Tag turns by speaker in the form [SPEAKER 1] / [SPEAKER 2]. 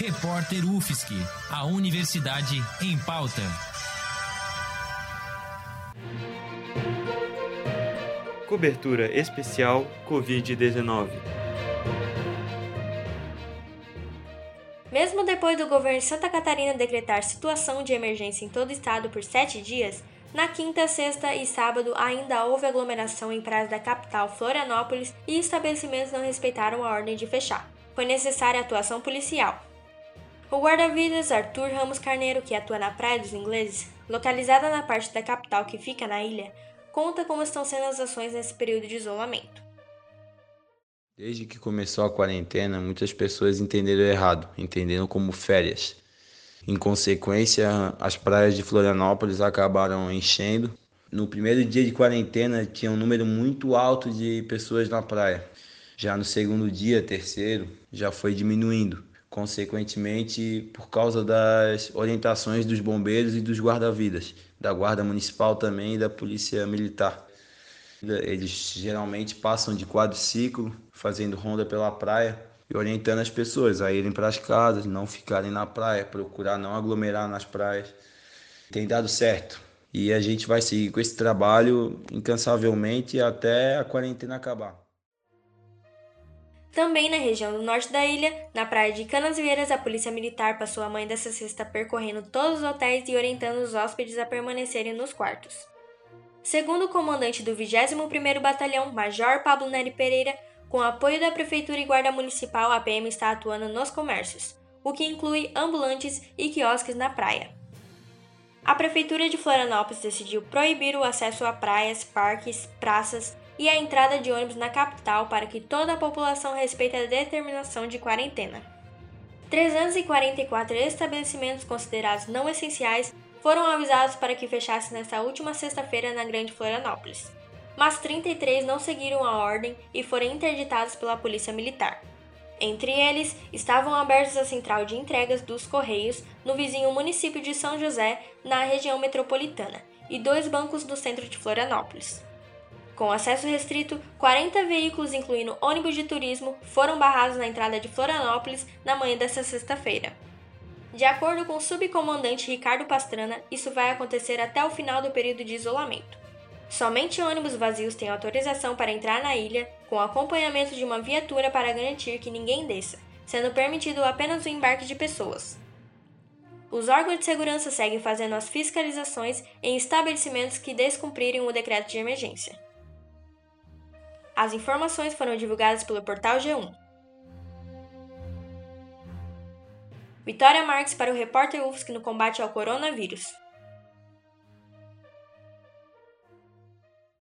[SPEAKER 1] Repórter UFSC, a Universidade em Pauta.
[SPEAKER 2] Cobertura especial Covid-19.
[SPEAKER 3] Mesmo depois do governo de Santa Catarina decretar situação de emergência em todo o estado por sete dias, na quinta, sexta e sábado ainda houve aglomeração em praias da capital Florianópolis e estabelecimentos não respeitaram a ordem de fechar. Foi necessária atuação policial. O guarda-vidas Arthur Ramos Carneiro, que atua na Praia dos Ingleses, localizada na parte da capital que fica na ilha, conta como estão sendo as ações nesse período de isolamento.
[SPEAKER 4] Desde que começou a quarentena, muitas pessoas entenderam errado, entenderam como férias. Em consequência, as praias de Florianópolis acabaram enchendo. No primeiro dia de quarentena, tinha um número muito alto de pessoas na praia. Já no segundo dia, terceiro, já foi diminuindo consequentemente por causa das orientações dos bombeiros e dos guarda-vidas, da Guarda Municipal também e da Polícia Militar. Eles geralmente passam de quadriciclo, fazendo ronda pela praia e orientando as pessoas a irem para as casas, não ficarem na praia, procurar não aglomerar nas praias. Tem dado certo. E a gente vai seguir com esse trabalho incansavelmente até a quarentena acabar.
[SPEAKER 3] Também na região do norte da ilha, na praia de Canasvieiras, a polícia militar passou a manhã dessa sexta percorrendo todos os hotéis e orientando os hóspedes a permanecerem nos quartos. Segundo o comandante do 21º Batalhão, Major Pablo Neri Pereira, com apoio da Prefeitura e Guarda Municipal, a PM está atuando nos comércios, o que inclui ambulantes e quiosques na praia. A Prefeitura de Florianópolis decidiu proibir o acesso a praias, parques, praças e a entrada de ônibus na capital para que toda a população respeite a determinação de quarentena. 344 estabelecimentos considerados não essenciais foram avisados para que fechassem nesta última sexta-feira na Grande Florianópolis, mas 33 não seguiram a ordem e foram interditados pela Polícia Militar. Entre eles estavam abertos a central de entregas dos Correios no vizinho município de São José, na região metropolitana, e dois bancos do centro de Florianópolis. Com acesso restrito, 40 veículos, incluindo ônibus de turismo, foram barrados na entrada de Florianópolis na manhã desta sexta-feira. De acordo com o subcomandante Ricardo Pastrana, isso vai acontecer até o final do período de isolamento. Somente ônibus vazios têm autorização para entrar na ilha, com acompanhamento de uma viatura para garantir que ninguém desça, sendo permitido apenas o embarque de pessoas. Os órgãos de segurança seguem fazendo as fiscalizações em estabelecimentos que descumprirem o decreto de emergência. As informações foram divulgadas pelo portal G1. Vitória Marques para o repórter UFSC no combate ao coronavírus.